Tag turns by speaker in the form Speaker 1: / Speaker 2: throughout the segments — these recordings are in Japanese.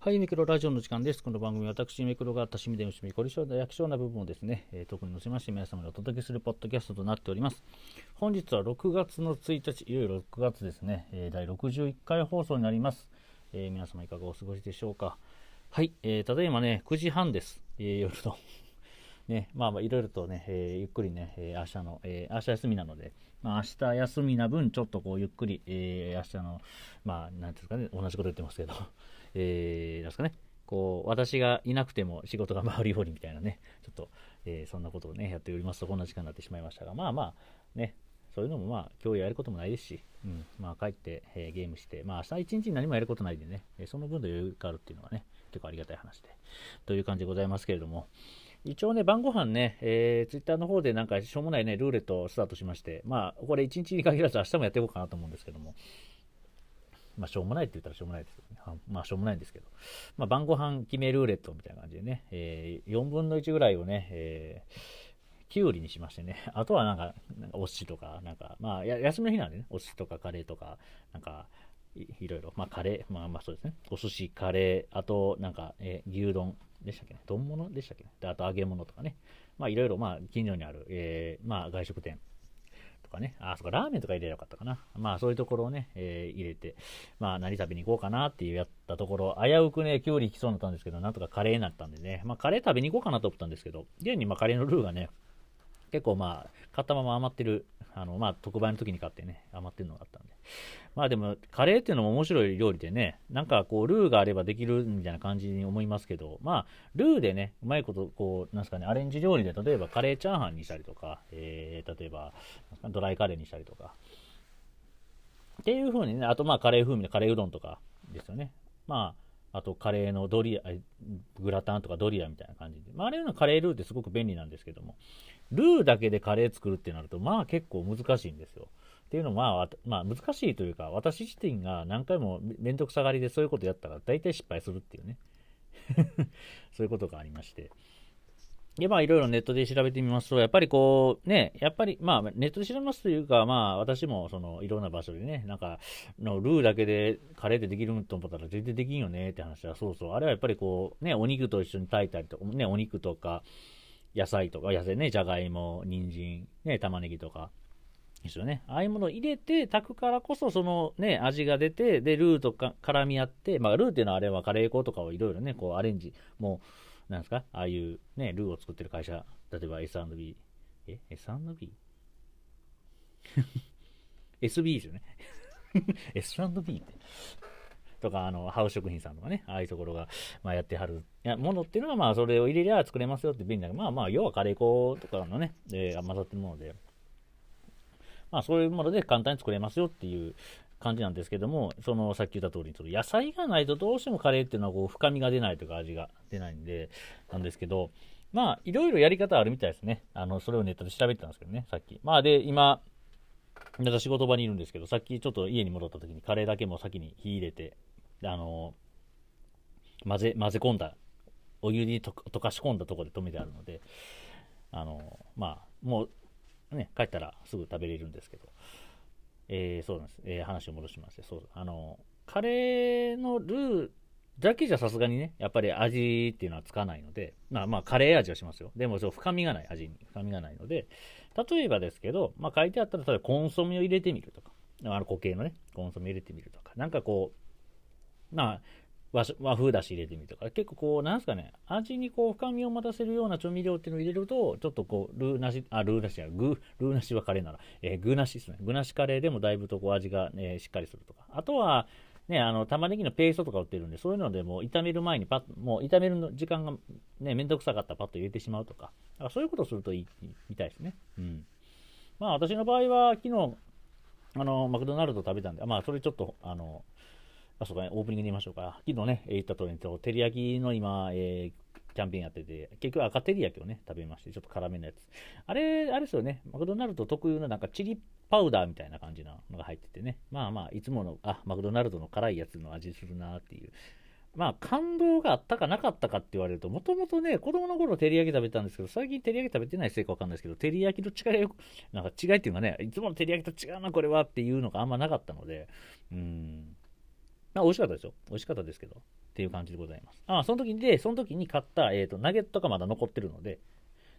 Speaker 1: はい、ミクロラジオの時間です。この番組は私、ミクロが多趣味で趣味、凝り性で役所な部分をですね、えー、特に載せまして皆様にお届けするポッドキャストとなっております。本日は6月の1日、いよいよ6月ですね、えー、第61回放送になります。えー、皆様いかがお過ごしでしょうか。はい、えー、ただいまね、9時半です。えー、夜の。ね、まあまあいろいろとね、えー、ゆっくりね、えー、明日の、えー、明日休みなので、まあ明日休みな分、ちょっとこうゆっくり、えー、明日の、まあ、なんていうんですかね、同じこと言ってますけど、えー、なんですかね、こう、私がいなくても仕事が回るようにみたいなね、ちょっと、えー、そんなことをね、やっておりますと、こんな時間になってしまいましたが、まあまあ、ね、そういうのもまあ、今日やることもないですし、うん、まあ帰って、えー、ゲームして、まあ明日一日に何もやることないんでね、えその分の余裕があるっていうのはね、結構ありがたい話で、という感じでございますけれども、一応ね、晩ご飯ね、えー、ツイッターの方でなんかしょうもないね、ルーレットをスタートしまして、まあ、これ1日に限らず明日もやっていこうかなと思うんですけども、まあ、しょうもないって言ったらしょうもないですけどね。まあ、しょうもないんですけど。まあ、晩ご飯決めルーレットみたいな感じでね、えー、4分の1ぐらいをね、えー、きゅうりにしましてね。あとはなんか、なんかお寿司とか、なんか、まあ、休みの日なんでね、お寿司とかカレーとか、なんか、いいろいろ、まあ、カレー、まあまあそうですね。お寿司、カレー、あと、なんか、えー、牛丼でしたっけね。丼物でしたっけね。で、あと揚げ物とかね。まあ、いろいろ、まあ、近所にある、えー、まあ、外食店とかね、あ、そっか、ラーメンとか入れればよかったかな。まあ、そういうところをね、えー、入れて、まあ、何食べに行こうかなっていうやったところ、危うくね、きゅうり行きそうになったんですけど、なんとかカレーになったんでね、まあ、カレー食べに行こうかなと思ったんですけど、現に、まあ、カレーのルーがね、結構まあ、買ったまま余ってる、あの、まあ、特売の時に買ってね、余ってるのがあったんで。まあでも、カレーっていうのも面白い料理でね、なんかこう、ルーがあればできるみたいな感じに思いますけど、まあ、ルーでね、うまいこと、こう、なんすかね、アレンジ料理で、例えばカレーチャーハンにしたりとか、えー、例えば、ドライカレーにしたりとか、っていう風にね、あとまあ、カレー風味のカレーうどんとかですよね。まあ、あとカレーのドリア、グラタンとかドリアみたいな感じで。まあ、あれのカレールーってすごく便利なんですけども、ルーだけでカレー作るってなると、まあ結構難しいんですよ。っていうのは、まあ難しいというか、私自身が何回もめんどくさがりでそういうことやったら大体失敗するっていうね。そういうことがありまして。で、まあ、いろいろネットで調べてみますと、やっぱりこう、ね、やっぱり、まあ、ネットで調べますというか、まあ、私も、その、いろんな場所でね、なんか、の、ルーだけでカレーでできると思ったら全然できんよねって話は、そうそう、あれはやっぱりこう、ね、お肉と一緒に炊いたりとか、ね、お肉とか、野菜とか、野菜ね、じゃがいも、人参、ね、玉ねぎとか、ですよね。ああいうものを入れて炊くからこそ、そのね、味が出て、で、ルーとか絡み合って、まあ、ルーっていうのはあれはカレー粉とかをいろいろね、こうアレンジ、もう、なんですか？ああいうね、ルーを作ってる会社、例えば S&B、え ?S&B? SB ですよね。S&B って。とか、あの、ハウス食品さんとかね、ああいうところが、まあ、やってはる、や、ものっていうのは、まあ、それを入れりゃ作れますよって便利だけど、まあまあ、要はカレー粉とかのね、えー、混ざってるもので、まあ、そういうもので簡単に作れますよっていう感じなんですけども、そのさっき言った通り、その野菜がないとどうしてもカレーっていうのはこう深みが出ないとか味が出ないんで、なんですけど、まあ、いろいろやり方あるみたいですね。あの、それをネットで調べてたんですけどね、さっき。まあ、で、今、なんか仕事場にいるんですけど、さっきちょっと家に戻った時にカレーだけも先に火入れて、あの、混ぜ、混ぜ込んだ、お湯に溶かし込んだとこで止めてあるので、あの、まあ、もう、ね、帰ったらすぐ食べれるんですけど、えー、そうなんです。えー、話を戻しまして、そう、あの、カレーのルーだけじゃさすがにね、やっぱり味っていうのはつかないので、まあまあ、カレー味はしますよ。でも、そう、深みがない味に、深みがないので、例えばですけど、まあ書いてあったら、例えばコンソメを入れてみるとか、あの固形のね、コンソメ入れてみるとか、なんかこう、まあ、和風だし入れてみるとか、結構こう、なんすかね、味にこう深みを持たせるような調味料っていうのを入れると、ちょっとこう、ルーなし、あ、ルーなしや、グルーなしはカレーなら、えー、グーなしですね。グーなしカレーでもだいぶとこう味が、ね、しっかりするとか。あとは、ね、あの、玉ねぎのペーストとか売ってるんで、そういうのでもう炒める前にパッ、もう炒めるの時間がね、めんどくさかったらパッと入れてしまうとか。だからそういうことするといいみたいですね。うん。まあ私の場合は昨日、あの、マクドナルド食べたんで、まあそれちょっと、あの、あ、そうかね、オープニングで言いましょうか。昨日ね、言った通りに、照り焼きの今、えー、キャンペーンやってて、結局赤照り焼きをね、食べまして、ちょっと辛めのやつ。あれ、あれですよね、マクドナルド特有のなんかチリパウダーみたいな感じなのが入っててね、まあまあ、いつもの、あ、マクドナルドの辛いやつの味するなっていう。まあ、感動があったかなかったかって言われると、もともとね、子供の頃照り焼き食べたんですけど、最近照り焼き食べてないせいかわかんないですけど、照り焼きの違い、なんか違いっていうかね、いつもの照り焼きと違うな、これはっていうのがあんまなかったので、うん。まあ、美味しかったですよ。美味しかったですけど。っていう感じでございます。あ、その時にで、その時に買った、えっ、ー、と、ナゲットがまだ残ってるので、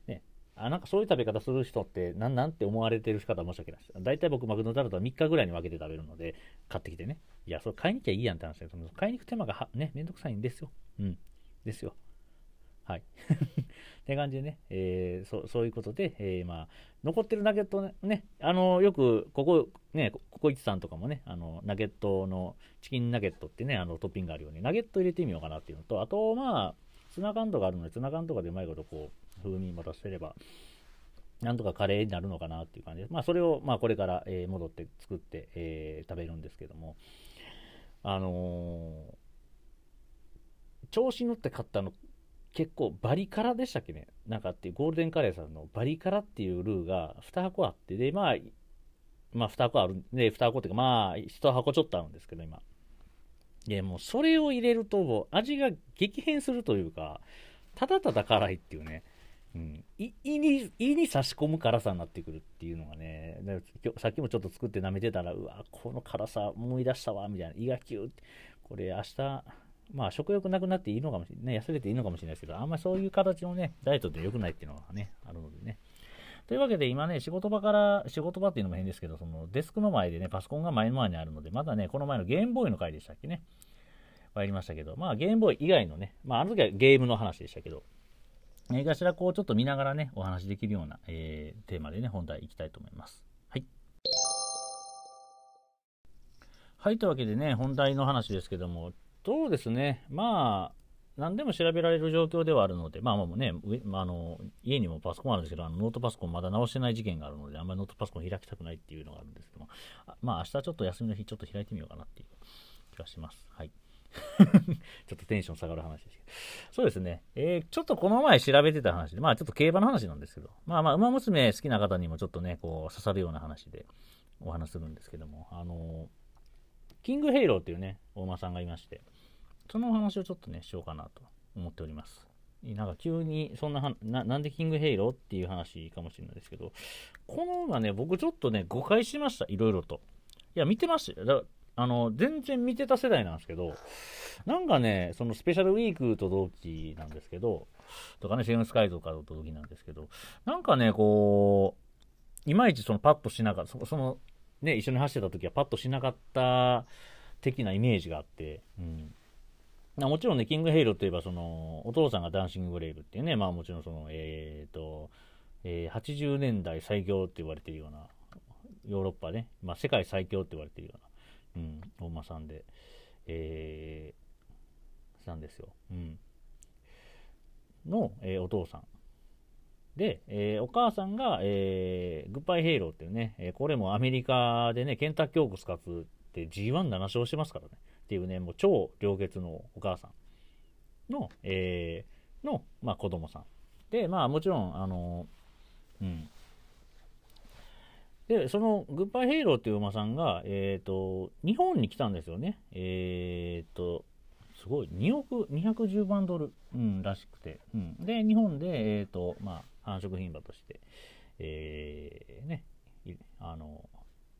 Speaker 1: ね、あ、なんかそういう食べ方する人って、なんなんて思われてる方は申し訳ないです。大体僕、マクドナルドは3日ぐらいに分けて食べるので、買ってきてね。いや、それ買いに行きゃいいやんって話ですけど、買いに行く手間がね、めんどくさいんですよ。うん。ですよ。はい。って感じでね、えー、そそういうことで、えー、まあ、残ってるナゲットね、ねあの、よく、ここ、ね、ココイチさんとかもね、あの、ナゲットの、チキンナゲットってね、あの、トッピングがあるように、ナゲット入れてみようかなっていうのと、あと、まあ、ツナ缶とかあるので、ツナ缶とかでうまいことこう、風味も出せれば、なんとかカレーになるのかなっていう感じで、まあ、それを、まあ、これから、えー、戻って作って、えー、食べるんですけども、あのー、調子乗って買ったの、結構バリカラでしたっけね？なんかっていうゴールデンカレーさんのバリカラっていうルーが2箱あって、で、まあ、まあ2箱あるん、で、2箱っていうかまあ1箱ちょっとあるんですけど今。で、もうそれを入れると味が激変するというか、ただただ辛いっていうね。うん、胃に胃に差し込む辛さになってくるっていうのがね、さっきもちょっと作って舐めてたら、うわ、この辛さ思い出したわ、みたいな、胃がキューって、これ明日、まあ食欲なくなっていいのかもしれない、ね、痩せていいのかもしれないですけど、あんまりそういう形のね、ダイエットって良くないっていうのがね、あるのでね。というわけで今ね、仕事場から、仕事場っていうのも変ですけど、そのデスクの前でね、パソコンが前の前にあるので、まだね、この前のゲームボーイの回でしたっけね、参りましたけど、まあゲームボーイ以外のね、まああの時はゲームの話でしたけど、何かしらこうちょっと見ながらね、お話できるような、えー、テーマでね、本題いきたいと思います。はい。はい、というわけでね、本題の話ですけども、そうですね、まあ、何でも調べられる状況ではあるので、まあもうね、あの家にもパソコンあるんですけど、あのノートパソコンまだ直してない事件があるので、あんまりノートパソコン開きたくないっていうのがあるんですけども、まあ明日ちょっと休みの日ちょっと開いてみようかなっていう気がします。はい。ちょっとテンション下がる話ですけど。そうですね。えー、ちょっとこの前調べてた話で、まあちょっと競馬の話なんですけど、まあまあ、馬娘好きな方にもちょっとね、こう刺さるような話でお話するんですけども、あのキングヘイローっていうね、大間さんがいまして、そのお話をちょっとね、しようかなと思っております。なんか急にそんなな、なんでキングヘイローっていう話かもしれないですけど、この馬ね、僕ちょっとね、誤解しました、いろいろと。いや、見てましたよ。だあの、全然見てた世代なんですけど、なんかね、そのスペシャルウィークと同期なんですけど、とかね、シェームスカイとかと同期なんですけど、なんかね、こう、いまいちそのパッとしなかった、その、ね、一緒に走ってた時はパッとしなかった的なイメージがあって、うん。もちろんね、キングヘイローといえば、その、お父さんがダンシングブレイブっていうね、まあもちろんその、えっ、ー、と、えー、80年代最強って言われてるような、ヨーロッパね、まあ世界最強って言われてるような、うん、大間さんで、えー、さんですよ。うん。の、えー、お父さん。で、えー、お母さんが、えー、グッバイヘイローっていうね、え、これもアメリカでね、ケンタッキーオークス勝つって G17 勝してますからね。っていうね、もう超良血のお母さんの、えー、の、まあ、子供さん。で、まあもちろん、あの、うん。で、そのグッバイヘイローっていう馬さんが、えっ、ー、と、日本に来たんですよね。えっ、ー、と、すごい、2億210万ドル、うん、らしくて。うん、で、日本で、えっ、ー、と、まあ、繁殖牝馬として、えー、ね、あの、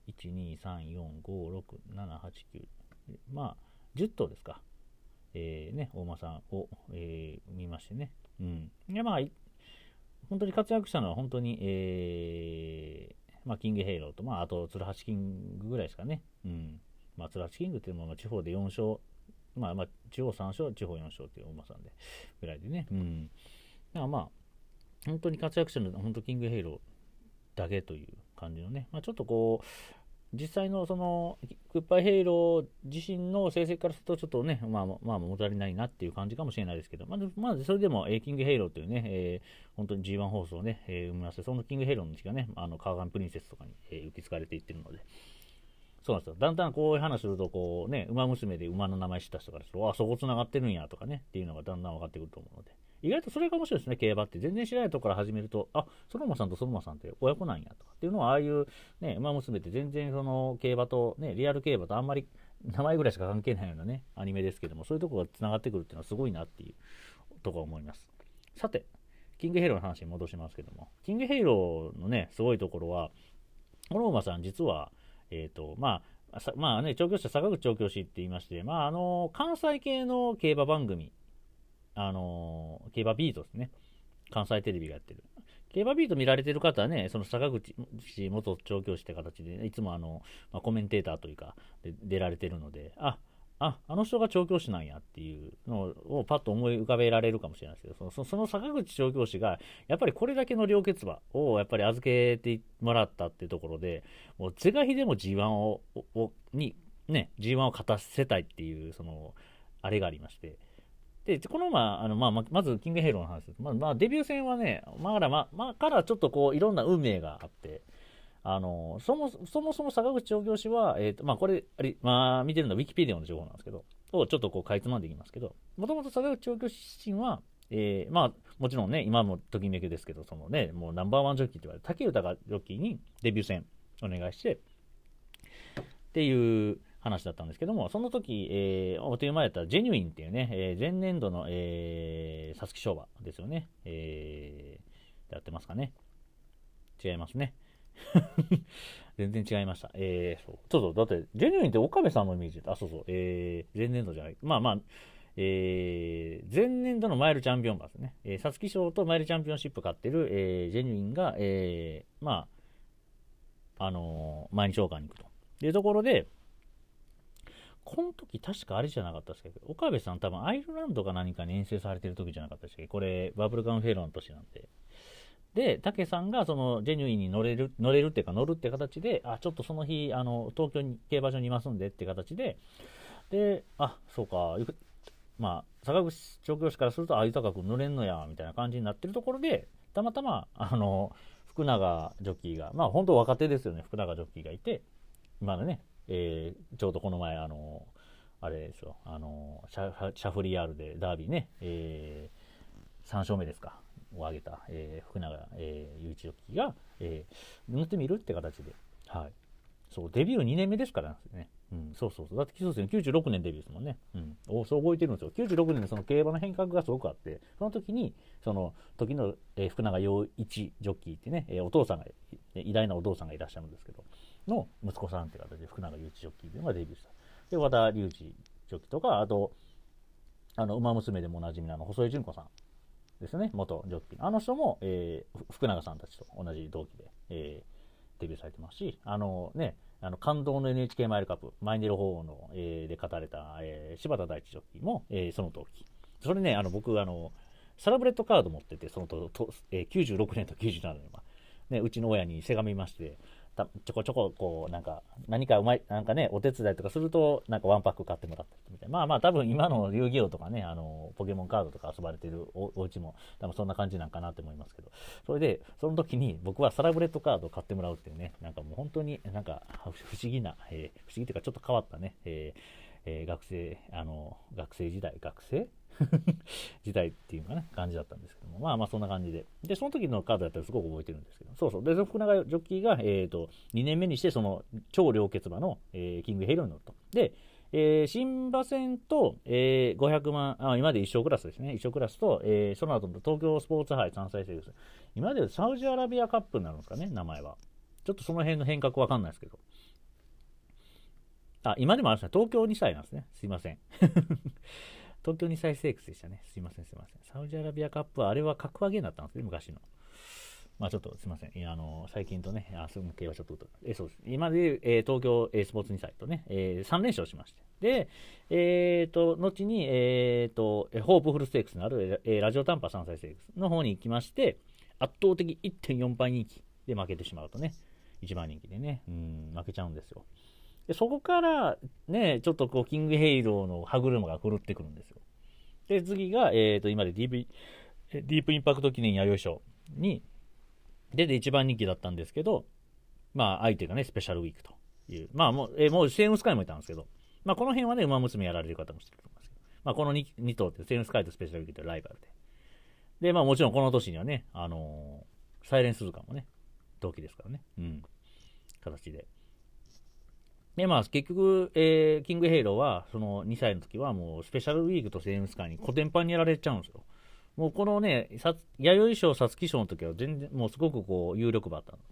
Speaker 1: 1、2、3、4、5、6、7、8、9、まあ、10頭ですか。えー、ね、お馬さんを、えー、見ましてね。うん。で、まあ、本当に活躍したのは本当に、えー、まあ、キングヘイローと、まあ、あと、ツルハチキングぐらいですかね。うん。まあ、ツルハチキングっていうのは、地方で4勝、まあ、まあ、地方3勝、地方4勝っていうお馬さんで、ぐらいでね。うん。だからまあ、本当に活躍したのは、本当キングヘイローだけという感じのね、まあ、ちょっとこう、実際のそのグッバイヘイロー自身の成績からすると、ちょっとね、まあ、まあ、物足りないなっていう感じかもしれないですけど、まず、まずそれでも、えー、キングヘイローというね、えー、本当に G1 放送をね、えー、生みまして、そのキングヘイローの血がね、あの、カワカミプリンセスとかに、えー、受け継がれていってるので、そうなんですよ。だんだんこういう話すると、こうね、ウマ娘で馬の名前知った人からすると、あ、そこ繋がってるんやとかね、っていうのがだんだん分かってくると思うので。意外とそれが面白いですね、競馬って。全然知らないところから始めると、あ、ソロマさんとソロマさんって親子なんやとかっていうのは、ああいう、ね、馬娘って全然その競馬と、ね、リアル競馬とあんまり名前ぐらいしか関係ないようなね、アニメですけども、そういうところが繋がってくるっていうのはすごいなっていうところ思います。さて、キングヘイローの話に戻しますけども、キングヘイローのね、すごいところは、この馬さん実は、えっ、ー、と、まあ、まあね、調教師は坂口調教師って言いまして、まああの、関西系の競馬番組、あの、競馬ビートですね。関西テレビがやってる。競馬ビート見られてる方はね、その坂口元調教師って形で、ね、いつもあの、まあ、コメンテーターというか、で出られてるので、あ、あ、あの人が調教師なんやっていうのをパッと思い浮かべられるかもしれないですけど、そのその坂口調教師が、やっぱりこれだけの両決馬をやっぱり預けてもらったっていうところで、もう是が非でも G1 を、をに、ね、G1 を勝たせたいっていう、その、あれがありまして、で、この馬、あのまあ、まず、キングヘイローの話です。まあ、まあ、デビュー戦はね、まあ、から、まあ、からちょっとこう、いろんな運命があって、あのそもそもそも坂口調教師は、えーとまあ、これあれ、まあ、見てるのはウィキペディアの情報なんですけど、をちょっとこうかいつまんでいきますけど、もともと坂口調教師自身は、えー、まあ、もちろんね、今もときめきですけど、そのね、もうナンバーワンジョッキーと言われる竹豊ジョッキーにデビュー戦お願いして、っていう話だったんですけども、その時、えー、おという前やったジェニュインっていうね、えー、前年度の、えー、皐月賞馬ですよね。えー、やってますかね。違いますね。全然違いました。えー、そう。そうそう。だって、ジェニュインって岡部さんのイメージあ、そうそう。えー、前年度じゃない。まあまあ、えー、前年度のマイルチャンピオン馬ですね。えー、皐月賞とマイルチャンピオンシップ勝ってる、えー、ジェニュインが、えー、まあ、あのー、毎日王冠に行くと。いうところで、この時確かあれじゃなかったですけど、岡部さん多分アイルランドか何かに遠征されてる時じゃなかったですけど、これバブルガンフェローの年なんで。で、武さんがそのジェニュインに乗れる、乗れるっていうか乗るって形で、あ、ちょっとその日、あの、東京に競馬場にいますんでって形で、で、あ、そうか、まあ、坂口調教師からすると、あ、豊君乗れんのや、みたいな感じになってるところで、たまたま、あの、福永ジョッキーが、まあ本当若手ですよね、福永ジョッキーがいて、今のね、えー、ちょうどこの前、あの、あれですよ、あの、シャシャフリヤールでダービーね、えー、3勝目ですか。を挙げた、えー、福永、えー、雄一郎機が、えー、塗ってみるって形で、はい。そう、デビュー2年目ですからね。うん、そうそうそう。だって、そうですね、96年デビューですもんね。うん。おそう覚えてるんですよ。96年でその競馬の変革がすごくあって、その時に、その時の、えー、福永陽一ジョッキーってね、えー、お父さんが、偉大なお父さんがいらっしゃるんですけど、の息子さんって形で福永雄一ジョッキーというのがデビューした。で、和田隆二ジョッキーとか、あと、あの、馬娘でもおなじみのあの、細井純子さんですね、元ジョッキーの。あの人も、えー、福永さんたちと同じ同期で、えー、デビューされてますし、あのね、あの感動の NHK マイルカップ、マイネル法の、えー、で語られた、えー、柴田大地ジョッキーも、えー、その同期。それね、あの僕、あの、サラブレッドカード持ってて、そのと、とえー、96年と97年は、ね、うちの親にせがみまして、たちょこちょこ、こう、なんか、何かうまい、なんかね、お手伝いとかすると、なんかワンパック買ってもらったりみたいな。まあまあ、多分今の遊戯王とかね、あの、ポケモンカードとか遊ばれてるおお家も、多分そんな感じなんかなって思いますけど。それで、その時に僕はサラブレッドカードを買ってもらうっていうね、なんかもう本当になんか不思議な、えー、不思議というかちょっと変わったね、えーえー、学生、あの、学生時代、学生 時代っていうかね、感じだったんですけども、まあまあそんな感じで。で、その時のカードだったらすごく覚えてるんですけど、そうそう。で、福永ジョッキーが、えっ、ー、と、2年目にして、その、超良血馬の、えー、キングヘイロに乗ると。で、えー、新馬戦と、えー、500万、あ、今まで一勝クラスですね。一勝クラスと、えー、その後の東京スポーツ杯3歳生です。今までサウジアラビアカップになるんですかね、名前は。ちょっとその辺の変革わかんないですけど。あ、今でもあるんですね。東京2歳なんですね。すいません。東京2歳セークスでしたね。すいません、すいません。サウジアラビアカップは、あれは格上げになったんですね、昔の。まあちょっとすみません。いや、あの、最近とね、あ、その系はちょっと、えそうです。今で、えー、東京、えー、スポーツ2歳とね、えー、3連勝しまして。で、えっ、ー、と、後に、えっ、ー、と、ホープフルステークスのある、えー、ラジオ短波3歳セークスの方に行きまして、圧倒的1.4倍人気で負けてしまうとね、1番人気でね、うん、負けちゃうんですよ。でそこからね、ちょっとこう、キングヘイローの歯車が狂ってくるんですよ。で、次が、えっ、ー、と、今で DV、ディープインパクト記念弥生賞に出て一番人気だったんですけど、まあ、相手がね、スペシャルウィークという。まあ、もう、えー、もう、セームスカイもいたんですけど、まあ、この辺はね、馬娘やられる方も知ってると思いますけど、まあ、この 2, 2頭って、セームスカイとスペシャルウィークってライバルで。で、まあ、もちろんこの年にはね、あのー、サイレンスズカもね、同期ですからね。うん。形で。で、まあ、結局、えー、キングヘイローは、その2歳の時はもう、スペシャルウィークとセイウンスカイにコテンパンにやられちゃうんですよ。もうこのね、弥生賞、皐月賞の時は全然、もうすごくこう、有力馬だったんです。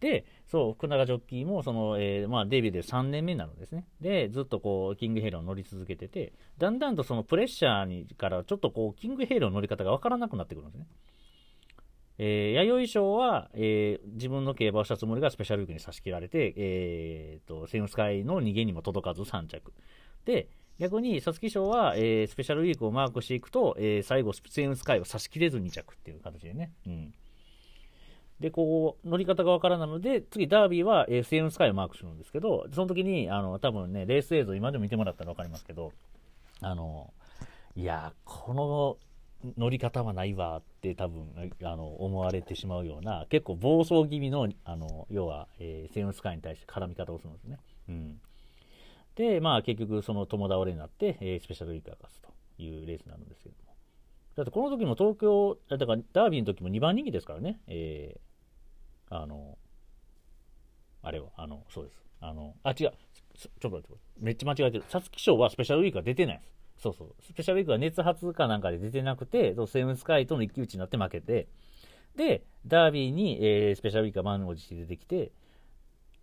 Speaker 1: で、そう、福永ジョッキーも、その、えー、まあ、デビューで3年目なのですね。で、ずっとこう、キングヘイロー乗り続けてて、だんだんとそのプレッシャーにから、ちょっとこう、キングヘイローの乗り方がわからなくなってくるんですね。えー、弥生賞は、えー、自分の競馬をしたつもりがスペシャルウィークに差し切られて、えー、と、セイムスカイの逃げにも届かず3着。で、逆に、皐月賞は、えー、スペシャルウィークをマークしていくと、えー、最後、セイムスカイを差し切れず2着っていう形でね。うん。で、こう、乗り方がわからないので、次、ダービーは、えー、セイムスカイをマークするんですけど、その時に、あの、多分ね、レース映像今でも見てもらったらわかりますけど、あの、いや、この乗り方はないわって多分、あの、思われてしまうような、結構暴走気味の、あの、要は、えー、セイムスカイに対して絡み方をするんですね。うん。で、まあ結局その友倒れになって、えー、スペシャルウィークが勝つというレースになるんですけども。だってこの時も東京、だからダービーの時も2番人気ですからね、えー、あの、あれは、あの、そうです。あの、あ、違う。ちょっと待って、めっちゃ間違えてる。皐月賞はスペシャルウィークは出てないです。そうそう。スペシャルウィークは熱発かなんかで出てなくて、セムスカイとの一騎打ちになって負けて、で、ダービーに、えー、スペシャルウィークが満を持して出てきて、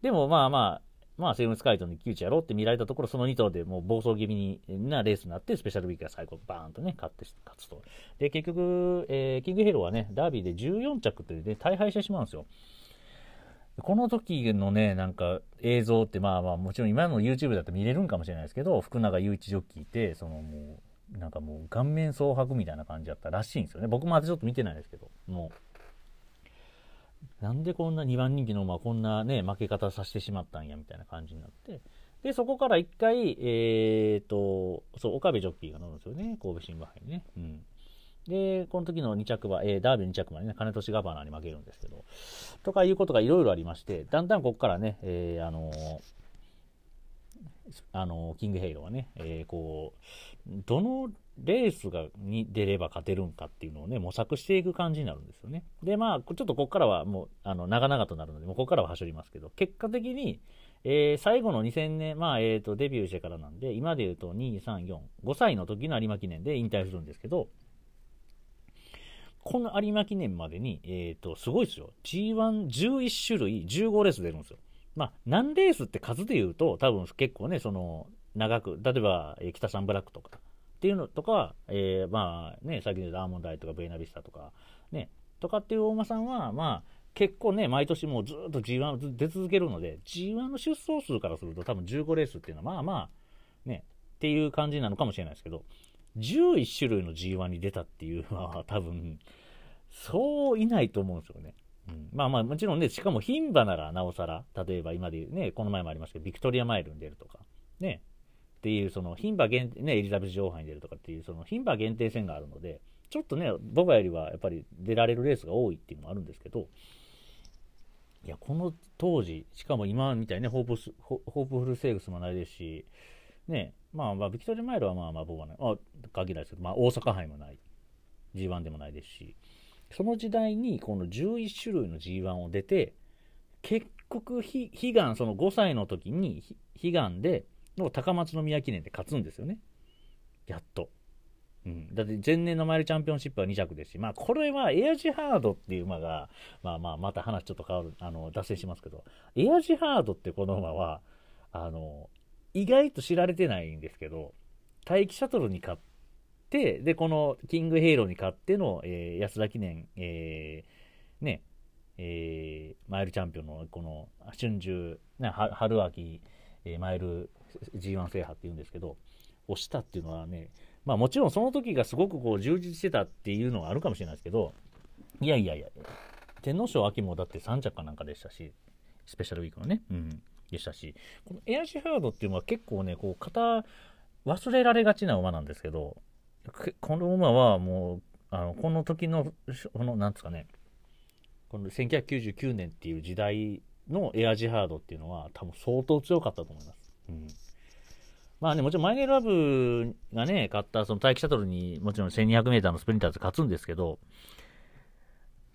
Speaker 1: でもまあまあ、まあ、セムスカイとの一騎打ちやろうって見られたところ、その2頭でもう暴走気味になレースになって、スペシャルウィークが最後バーンとね、勝って、勝つと。で、結局、えー、キングヘローはね、ダービーで14着ってね、大敗してしまうんですよ。この時のね、なんか映像ってまあまあもちろん今の YouTube だと見れるんかもしれないですけど、福永雄一ジョッキーって、そのもう、なんかもう顔面蒼白みたいな感じだったらしいんですよね。僕もまだちょっと見てないですけど、もう、なんでこんな2番人気の馬こんなね、負け方させてしまったんやみたいな感じになって、で、そこから一回、えっ、ー、と、そう、岡部ジョッキーが乗るんですよね、神戸新馬杯にね。うん。で、この時の2着馬、えー、ダービー2着馬にね、金年ガバナーに負けるんですけど、とかいうことがいろいろありまして、だんだんここからね、えー、あの、あのキングヘイローはね、えー、こう、どのレースがに出れば勝てるんかっていうのをね、模索していく感じになるんですよね。で、まあ、ちょっとここからはもう、あの、長々となるので、もうここからは走りますけど、結果的に、えー、最後の2000年、まあ、えっ、ー、と、デビューしてからなんで、今で言うと2、3、4、5歳の時の有馬記念で引退するんですけど、この有馬記念までに、えっ、ー、と、すごいですよ。G111 種類15レース出るんですよ。まあ、何レースって数で言うと、多分結構ね、その、長く、例えば、えー、北サンブラックとか、っていうのとか、えー、まあね、先ほどアーモンドアイとかベイナビスタとか、ね、とかっていう大間さんは、まあ、結構ね、毎年もうずっと G1 出続けるので、G1 の出走数からすると多分15レースっていうのは、まあまあ、ね、っていう感じなのかもしれないですけど、11種類の G1 に出たっていうのは多分、そういないと思うんですよね。うん、まあまあもちろんね、しかも牝馬ならなおさら、例えば今で言うね、この前もありましたけど、ビクトリアマイルに出るとか、ね、っていう、その牝馬限定、ね、エリザベス女王杯に出るとかっていう、その牝馬限定戦があるので、ちょっとね、ボバよりはやっぱり出られるレースが多いっていうのもあるんですけど、いや、この当時、しかも今みたいにね、ホープホープフルセーグスもないですし、ね、まあ、まあ、ビクトリーマイルはまあまあ僕はね、あ限らないですけど、まあ大阪杯もない。G1 でもないですし、その時代にこの11種類の G1 を出て、結局悲願、その5歳の時に悲願で、の高松宮記念で勝つんですよね。やっと。うん、だって前年のマイルチャンピオンシップは2着ですし、まあこれはエアジハードっていう馬が、まあまあまた話ちょっと変わる、あの、脱線しますけど、エアジハードってこの馬は、あの、意外と知られてないんですけど、待機シャトルに勝って、で、このキングヘイローに勝っての、えー、安田記念、えー、ね、えー、マイルチャンピオンのこの春秋、ね、春秋、えー、マイル G1 制覇っていうんですけど、押したっていうのはね、まあもちろんその時がすごくこう充実してたっていうのはあるかもしれないですけど、いやいやいや、天皇賞秋もだって3着かなんかでしたし、スペシャルウィークのね。うん。でしたし、このエアジハードっていうのは結構ね、こう、型、忘れられがちな馬なんですけど、この馬はもう、あの、この時の、この、なんですかね、この1999年っていう時代のエアジハードっていうのは多分相当強かったと思います。うん。まあね、もちろんマイネルラブがね、勝ったその待機シャトルにもちろん 1200m のスプリンターズ勝つんですけど、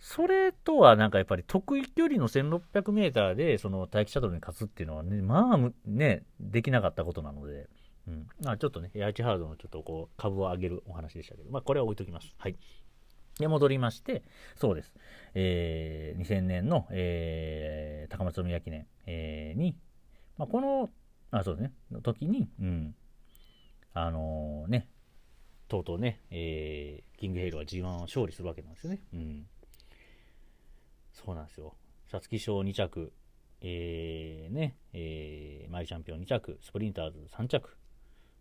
Speaker 1: それとはなんかやっぱり得意距離の1600メーターでその待機シャトルに勝つっていうのはね、まあね、できなかったことなので、うん。あちょっとね、エアチハードのちょっとこう、株を上げるお話でしたけど、まあこれは置いときます。はい。で、戻りまして、そうです。えー、2000年の、えー、高松宮記念、えー、に、まあ、この、あ、そうですね、の時に、うん、あのー、ね、とうとうね、えー、キングヘイローは G1 を勝利するわけなんですよね。うん。そうなんですよ。皐月賞2着、えー、ね、えー、マイチャンピオン2着、スプリンターズ3着、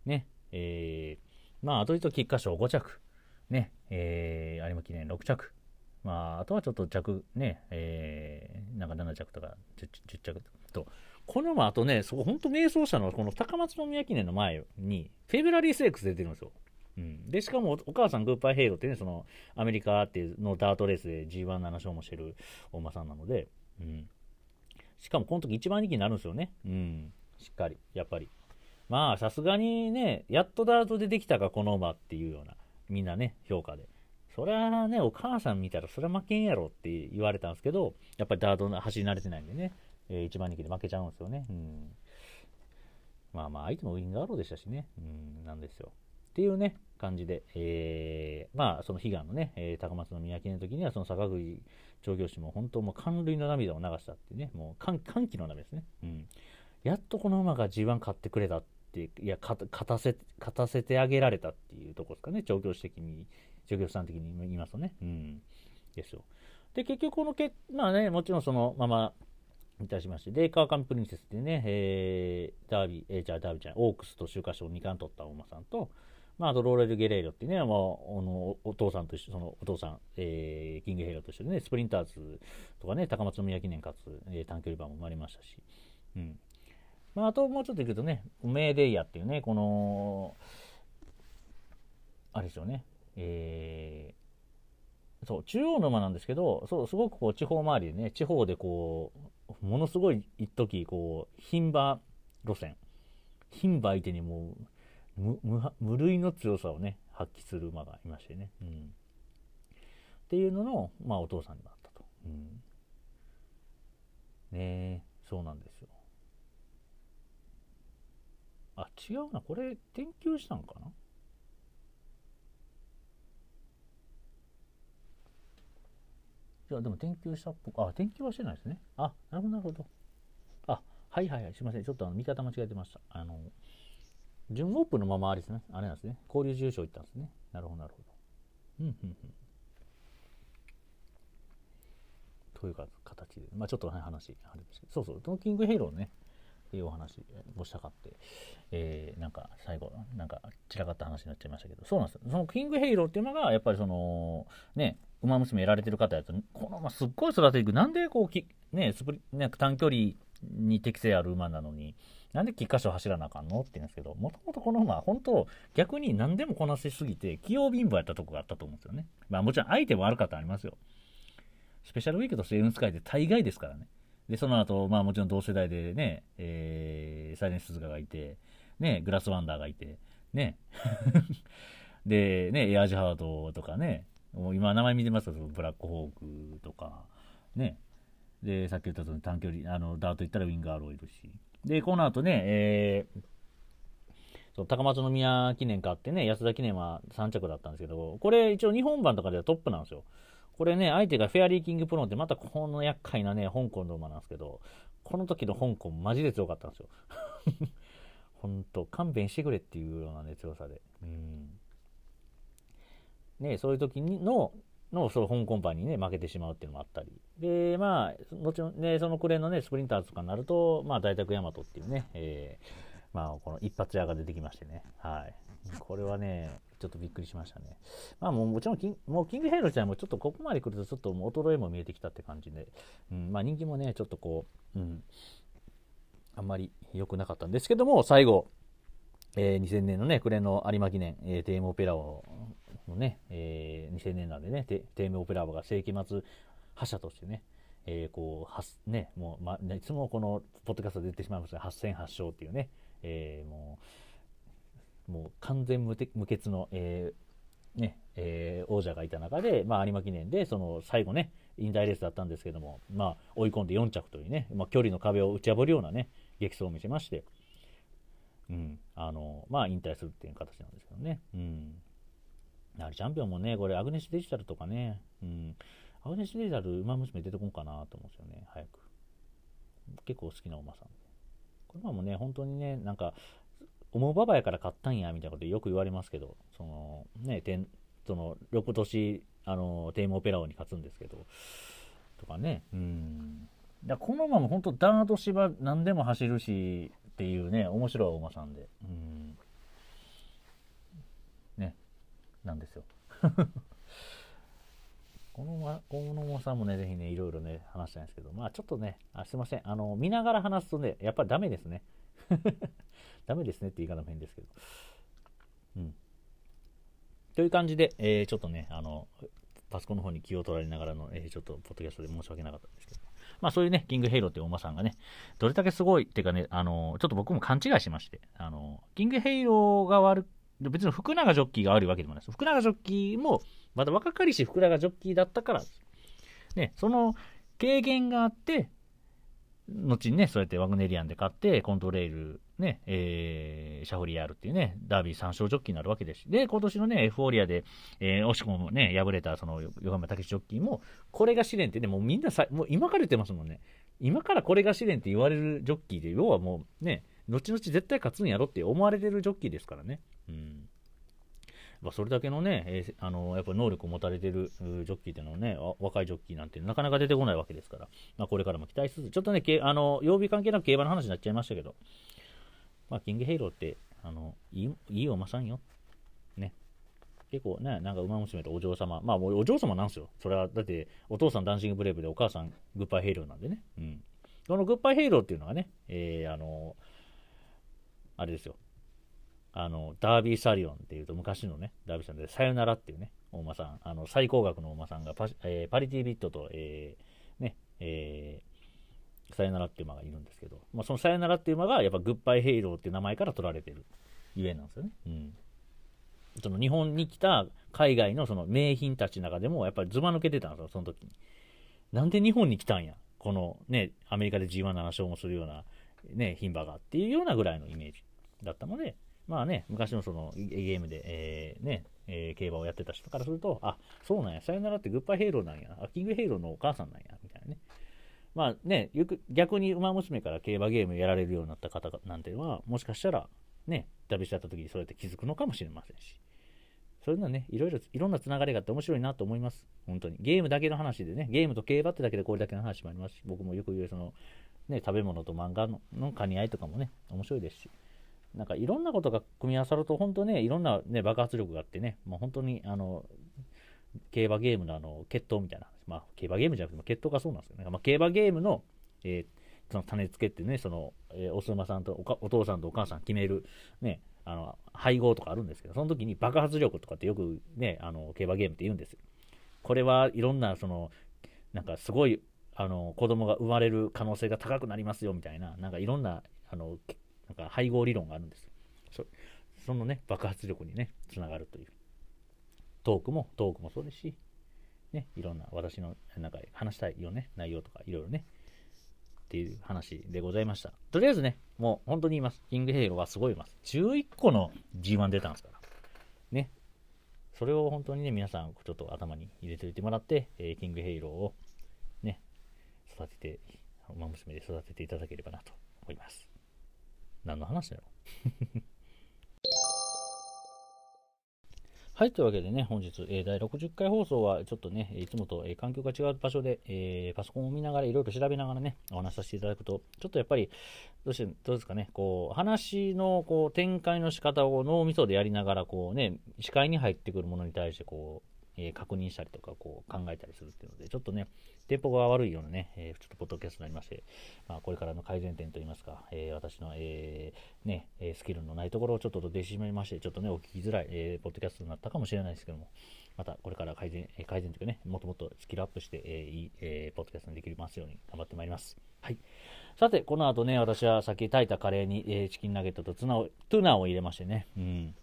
Speaker 1: ね、えー、まあ、あと一と菊花賞5着、ね、えー、有馬記念6着、まあ、あとはちょっと着、ね、えー、なんか7着とか 10, 10着と、このまあとね、そこ本当迷走者のこの高松宮記念の前に、フェブラリーセークス出てるんですよ。でしかもお母さんグーパーヘイローってねそのアメリカっていうのダートレースで G17 勝もしてるお馬さんなので、うん、しかもこの時一番人気になるんですよね、うん、しっかりやっぱり。まあさすがにねやっとダートでできたかこの馬っていうようなみんなね評価で。それはねお母さん見たらそれは負けんやろって言われたんですけどやっぱりダートの走り慣れてないんでね、えー、一番人気で負けちゃうんですよね、うん、まあまあ相手もウィンガーローでしたしね、うん、なんですよ。っていうね、感じで、えー、まあ、その悲願のね、えー、高松宮記念の時には、その坂口調教師も本当もう感涙の涙を流したっていうね、もう歓喜の涙ですね。うん。やっとこの馬が G1 勝ってくれたって、いや、勝たせ、勝たせてあげられたっていうとこですかね、調教師的に、調教師さん的に言いますとね。うん。ですよ。で、結局このけ、まあね、もちろんそのまま、いたしまして、で、川上プリンセスってね、えー、ダービー、えー、じゃあダービーじゃない、オークスと秋華賞2冠取ったお馬さんと、まあ、あとローレル・ゲレーロっていうね、まあ、あのお父さんと一緒、そのお父さん、えー、キングヘイロと一緒でね、スプリンターズとかね、高松宮記念かつ、えー、短距離馬も生まれましたし、うん。まあ、あともうちょっと言うとね、メーデイヤっていうね、この、あれですよね、えー、そう、中央の馬なんですけど、そう、すごくこう、地方周りでね、地方でこう、ものすごい一時こう、牝馬路線、牝馬相手にもう、無類の強さをね発揮する馬がいましてね、うん、っていうのの、まあ、お父さんにもあったと、うん、ねそうなんですよ。あ違うな。これ研究したんかな？いやでも研究したっぽくあ研究はしてないですね。あなるほどなるほど。あはいはいはい。すいません。ちょっとあの見方間違えてました。あの準オープンのままあれですね。あれなんですね。交流重賞行ったんですね。なるほど、なるほど。うん、うん、うん。というか形で、まあちょっと、ね、話あれですけど、そうそう、トーキングヘイローね、いうお話をしたかって、えー、なんか最後、なんか散らかった話になっちゃいましたけど、そうなんですよ。そのキングヘイローっていうのが、やっぱりその、ね、馬娘やられてる方やと、この馬すっごい育てていく。なんでこうき、ね、スプリ、ね、短距離に適性ある馬なのに、なんで菊花賞走らなあかんの？って言うんですけど、もともとこの馬、本当、逆に何でもこなせすぎて、器用貧乏やったとこがあったと思うんですよね。まあもちろん相手も悪かったありますよ。スペシャルウィークとセーンスカイで大概ですからね。で、その後、まあもちろん同世代でね、えー、サイレンスズカがいて、ね、グラスワンダーがいて、ね。で、ね、エアージハードとかね、もう今名前見てますけど、ブラックホークとか、ね。で、さっき言ったその短距離、あの、ダート行ったらウィンガーローいるし、で、この後ね、えー、そう高松宮記念かってね、安田記念は3着だったんですけど、これ一応日本版とかではトップなんですよ。これね、相手がフェアリーキングプロンってまたこの厄介なね、香港の馬なんですけど、この時の香港マジで強かったんですよ。ほんと、勘弁してくれっていうようなね、強さで。うん。ね、そういう時の、のその香港パンにね、負けてしまうっていうのもあったり。で、まあ、もちろんね、その暮れのね、スプリンターズとかになると、まあ、大宅大和っていうね、えー、まあ、この一発屋が出てきましてね、はい。これはね、ちょっとびっくりしましたね。まあもうもちろんキン、もうキングヘイロー自体もちょっとここまで来るとちょっともう衰えも見えてきたって感じで、うん、まあ人気もね、ちょっとこう、うん、あんまり良くなかったんですけども、最後、えー、2000年のね、暮れの有馬記念、えー、テームオペラをのね、えー、2000年なんでね、テームオペラが世紀末覇者としてね、えー、こう、はね、もう、ま、いつもこのポッドキャストで言ってしまいますが、8戦8勝っていうね、えー、もう、もう完全無無欠の、えー、ね、えー、王者がいた中で、まあ、有馬記念で、その最後ね、引退レースだったんですけども、まあ、追い込んで4着というね、まあ、距離の壁を打ち破るようなね、激走を見せまして、うん、あの、まあ、引退するっていう形なんですけどね。うん。やはりチャンピオンもね、これ、アグネスデジタルとかね、うん、アグネスデジタル、馬娘出てこんかなと思うんですよね、早く。結構好きなお馬さん。これもね、本当にね、なんか、おもばばやから買ったんや、みたいなことよく言われますけど、その、ね、その、翌年、あの、テーマオペラ王に勝つんですけど、とかね、うん。だこの馬も本当、ダート芝何でも走るし、っていうね、面白いお馬さんで、うん。ね、なんですよ。このま、この馬さんもね、ぜひね、いろいろね、話したいんですけど、まあちょっとね、あすいません、あの、見ながら話すとね、やっぱりダメですね。ダメですねって言い方も変ですけど。うん。という感じで、えー、ちょっとね、あの、パソコンの方に気を取られながらの、えー、ちょっと、ポッドキャストで申し訳なかったんですけど。まあそういうね、キングヘイローっていうお馬さんがね、どれだけすごいっていうかね、あの、ちょっと僕も勘違いしまして、あの、キングヘイローが悪別に福永ジョッキーが悪いわけでもないです。福永ジョッキーも、まだ若かりし福永ジョッキーだったから、ね、その経験があって、後にね、そうやってワグネリアンで勝って、コントレール、ね、えー、シャフリヤールっていうね、ダービー3勝ジョッキーになるわけですし、で、今年のね、エフフォーリアで、えー、惜しくもね、敗れた、その、横山武史ジョッキーも、これが試練ってね、もうみんなさ、もう今から言ってますもんね。今からこれが試練って言われるジョッキーで、要はもうね、後々絶対勝つんやろって思われてるジョッキーですからね。うん。ま、それだけのね、えー、あのやっぱ能力を持たれてるジョッキーっていうのはね、若いジョッキーなんてなかなか出てこないわけですから、まあ、これからも期待しつつ、ちょっとね、あの曜日関係なく競馬の話になっちゃいましたけど、まあ、キングヘイローってあのいいいいお馬さんよ。ね。結構ね、なんかウマ娘とお嬢様、まあお嬢様なんですよ。それはだってお父さんダンシングブレイブでお母さんグッバイヘイローなんでね。うん。このグッバイヘイローっていうのはね、えー、あの、あれですよ。あの、ダービースタリオンっていうと昔のね、ダービーさんで、さよならっていうね、お馬さん、あの、最高額のお馬さんがパ,、えー、パリティビットと、えー、ね、えー、さよならっていう馬がいるんですけど、まあ、そのさよならっていう馬が、やっぱグッバイヘイローっていう名前から取られてるゆえなんですよね。うん。その日本に来た海外のその名品たちの中でも、やっぱりずば抜けてたんですよ、その時に。なんで日本に来たんや。このね、アメリカで G17 勝もするような、ね、牝馬がっていうようなぐらいのイメージだったので、まあね、昔のそのゲームで、えー、ね、えー、競馬をやってた人からすると、あ、そうなんや、さよならってグッバイヘイローなんや、あ、キングヘイローのお母さんなんや、みたいなね。まあね、よく逆に馬娘から競馬ゲームやられるようになった方なんていうのは、もしかしたら、ね、旅しちゃった時にそうやって気づくのかもしれませんし。そういうのはね、いろいろ、いろんなつながりがあって面白いなと思います。本当に。ゲームだけの話でね、ゲームと競馬ってだけでこれだけの話もありますし、僕もよく言う、その、ね、食べ物と漫画のの兼ね合いとかもね、面白いですし。なんかいろんなことが組み合わさると、本当ね、いろんな、ね、爆発力があってね、もう本当に、あの、競馬ゲームのあの、決闘みたいな、まあ、競馬ゲームじゃなくて、決闘がそうなんですよね。まあ、競馬ゲームの、えー、その種付けってね、その、えー、おすまさんとお父さんとお母さん決める、ね、あの、配合とかあるんですけど、その時に爆発力とかってよくね、あの、競馬ゲームって言うんですよ。これはいろんな、その、なんかすごい、あの、子供が生まれる可能性が高くなりますよみたいな、なんかいろんな、あの、なんか配合理論があるんですそそのね、爆発力にね、つながるという。トークも、トークもそうですし、ね、いろんな私のなんか話したいよね、内容とかいろいろね、っていう話でございました。とりあえずね、もう本当に言います。キングヘイローはすごいいます。11個の G1 出たんですから。ね。それを本当にね、皆さんちょっと頭に入れておいてもらって、えー、キングヘイローをね、育てて、馬娘で育てていただければなと思います。何の話だよ。はい、というわけでね、本日、えー、第60回放送は、ちょっとね、いつもと、えー、環境が違う場所で、えー、パソコンを見ながら、いろいろ調べながらね、お話しさせていただくと、ちょっとやっぱり、どうして、どうですかね、こう、話の、こう、展開の仕方を脳みそでやりながら、こうね、視界に入ってくるものに対して、こう、え確認したりとか、こう、考えたりするっていうので、ちょっとね、テンポが悪いようなね、え、ちょっとポッドキャストになりまして、まあ、これからの改善点といいますか、え、私の、えー、ね、スキルのないところをちょっと出てしまいまして、ちょっとね、お聞きづらい、えー、ポッドキャストになったかもしれないですけども、またこれから改善、え改善というかね、もっともっとスキルアップして、えいい、えポッドキャストにできますように頑張ってまいります。はい。さて、この後ね、私はさっき炊いたカレーに、えチキンナゲットとツナを、トゥナを入れましてね、うん。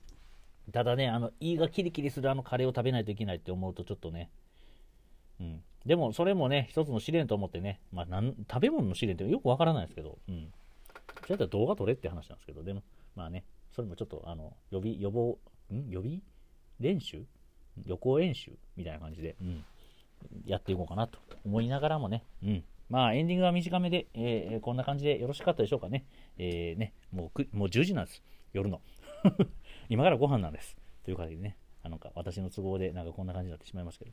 Speaker 1: ただね、あの、胃がキリキリするあのカレーを食べないといけないって思うとちょっとね、うん。でも、それもね、一つの試練と思ってね、まあ、なん食べ物の試練ってよくわからないですけど、うん。そうやったら動画撮れって話なんですけど、でも、まあね、それもちょっと、あの、予備、予防、ん？予備？練習？予行演習？みたいな感じで、うん、やっていこうかなと思いながらもね、うん。まあ、エンディングは短めで、えー、こんな感じでよろしかったでしょうかね。えー、ね、もうもう10時なんです。夜の。今からご飯なんです。という感じでね、あのか私の都合でなんかこんな感じになってしまいますけど。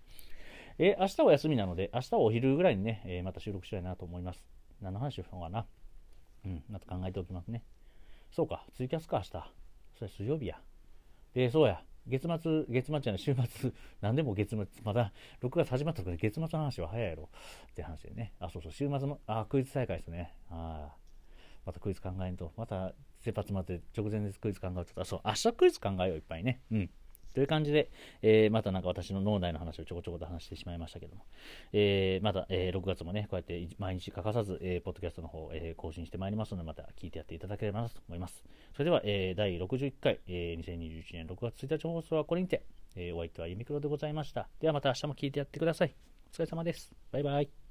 Speaker 1: え、明日は休みなので、明日はお昼ぐらいにね、えー、また収録したいなと思います。何の話をしたのかなうん、また考えておきますね。そうか、ツイキャスか、明日。それ水曜日や。で、そうや。月末、月末じゃない、週末、何でも月末、まだ6月始まったから月末の話は早いやろって話でね。あ、そうそう、週末も、あ、クイズ大会ですね。あまたクイズ考えんと、また切羽詰まって直前でクイズ考えと、あ、そう、明日クイズ考えよう、いっぱいね。うん。という感じで、えー、またなんか私の脳内の話をちょこちょこと話してしまいましたけども、えー、また、えー、6月もね、こうやって毎日欠かさず、えポッドキャストの方、え更新してまいりますので、また聞いてやっていただければなと思います。それでは、え第61回、え2021年6月1日放送はこれにて、えお相手はユミクロでございました。ではまた明日も聞いてやってください。お疲れ様です。バイバイ。